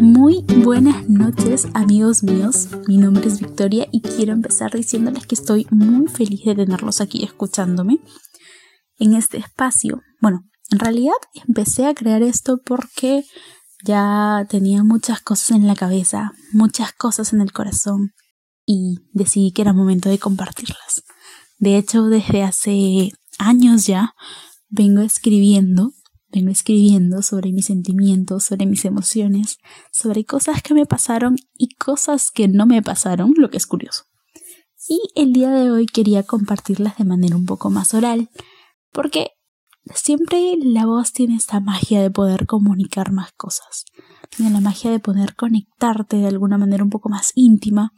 Muy buenas noches amigos míos, mi nombre es Victoria y quiero empezar diciéndoles que estoy muy feliz de tenerlos aquí escuchándome en este espacio. Bueno, en realidad empecé a crear esto porque ya tenía muchas cosas en la cabeza, muchas cosas en el corazón y decidí que era momento de compartirlas. De hecho, desde hace años ya vengo escribiendo, vengo escribiendo sobre mis sentimientos, sobre mis emociones, sobre cosas que me pasaron y cosas que no me pasaron, lo que es curioso. Y el día de hoy quería compartirlas de manera un poco más oral, porque siempre la voz tiene esta magia de poder comunicar más cosas, tiene la magia de poder conectarte de alguna manera un poco más íntima,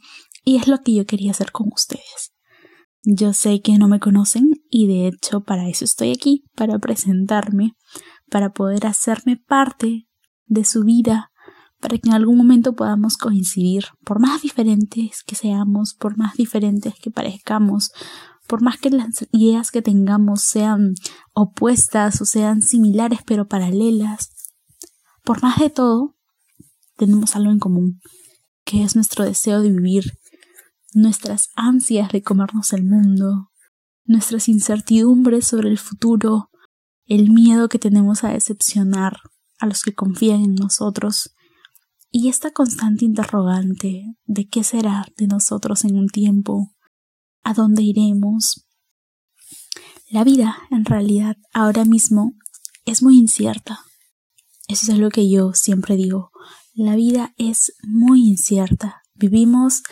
y es lo que yo quería hacer con ustedes. Yo sé que no me conocen y de hecho para eso estoy aquí, para presentarme, para poder hacerme parte de su vida, para que en algún momento podamos coincidir, por más diferentes que seamos, por más diferentes que parezcamos, por más que las ideas que tengamos sean opuestas o sean similares pero paralelas, por más de todo, tenemos algo en común, que es nuestro deseo de vivir nuestras ansias de comernos el mundo, nuestras incertidumbres sobre el futuro, el miedo que tenemos a decepcionar a los que confían en nosotros, y esta constante interrogante de qué será de nosotros en un tiempo, a dónde iremos. La vida, en realidad, ahora mismo es muy incierta. Eso es lo que yo siempre digo. La vida es muy incierta. Vivimos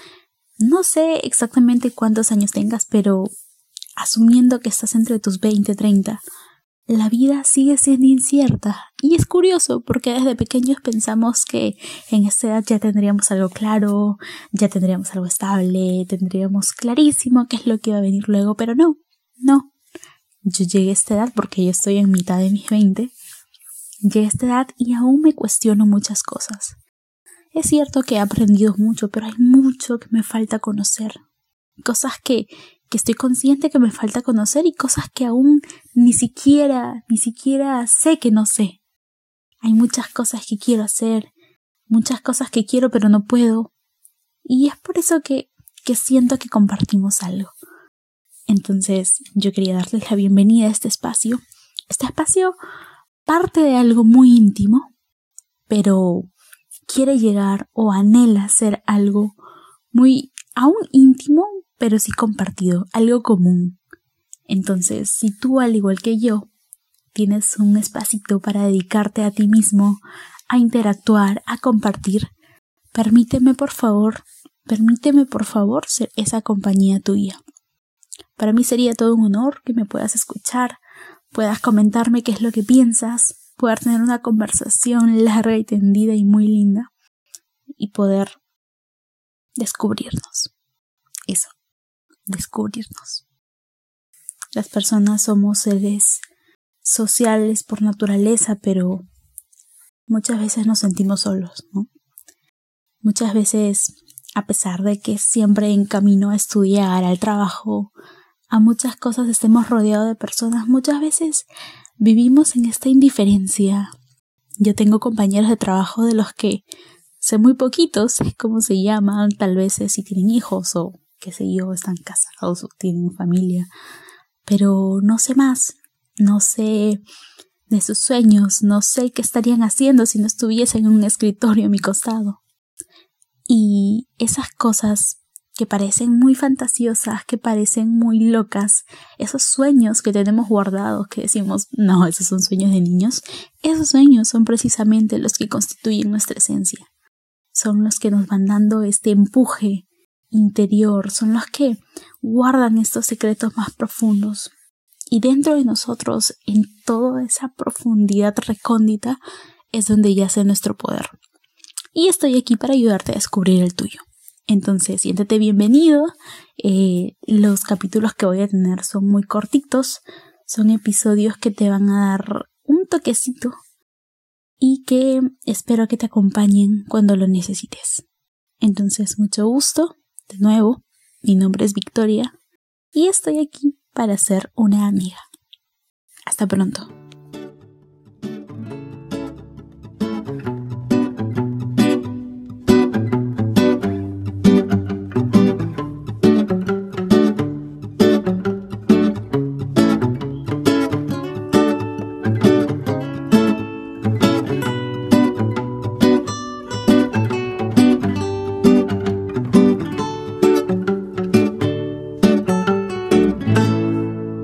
no sé exactamente cuántos años tengas, pero asumiendo que estás entre tus 20 y 30, la vida sigue siendo incierta. Y es curioso porque desde pequeños pensamos que en esta edad ya tendríamos algo claro, ya tendríamos algo estable, tendríamos clarísimo qué es lo que iba a venir luego, pero no, no. Yo llegué a esta edad porque yo estoy en mitad de mis 20. Llegué a esta edad y aún me cuestiono muchas cosas. Es cierto que he aprendido mucho, pero hay mucho que me falta conocer. Cosas que, que estoy consciente que me falta conocer y cosas que aún ni siquiera, ni siquiera sé que no sé. Hay muchas cosas que quiero hacer, muchas cosas que quiero pero no puedo. Y es por eso que, que siento que compartimos algo. Entonces yo quería darles la bienvenida a este espacio. Este espacio parte de algo muy íntimo, pero quiere llegar o anhela ser algo muy aún íntimo, pero sí compartido, algo común. Entonces, si tú, al igual que yo, tienes un espacito para dedicarte a ti mismo, a interactuar, a compartir, permíteme por favor, permíteme por favor ser esa compañía tuya. Para mí sería todo un honor que me puedas escuchar, puedas comentarme qué es lo que piensas, poder tener una conversación larga y tendida y muy linda y poder descubrirnos. Eso, descubrirnos. Las personas somos seres sociales por naturaleza, pero muchas veces nos sentimos solos, ¿no? Muchas veces, a pesar de que siempre en camino a estudiar, al trabajo, a muchas cosas estemos rodeados de personas, muchas veces Vivimos en esta indiferencia. Yo tengo compañeros de trabajo de los que sé muy poquitos, cómo se llaman, tal vez si tienen hijos o qué sé yo, están casados o tienen familia, pero no sé más, no sé de sus sueños, no sé qué estarían haciendo si no estuviesen en un escritorio a mi costado. Y esas cosas que parecen muy fantasiosas, que parecen muy locas, esos sueños que tenemos guardados, que decimos, no, esos son sueños de niños, esos sueños son precisamente los que constituyen nuestra esencia. Son los que nos van dando este empuje interior, son los que guardan estos secretos más profundos. Y dentro de nosotros, en toda esa profundidad recóndita, es donde yace nuestro poder. Y estoy aquí para ayudarte a descubrir el tuyo. Entonces, siéntete bienvenido. Eh, los capítulos que voy a tener son muy cortitos. Son episodios que te van a dar un toquecito y que espero que te acompañen cuando lo necesites. Entonces, mucho gusto. De nuevo, mi nombre es Victoria y estoy aquí para ser una amiga. Hasta pronto.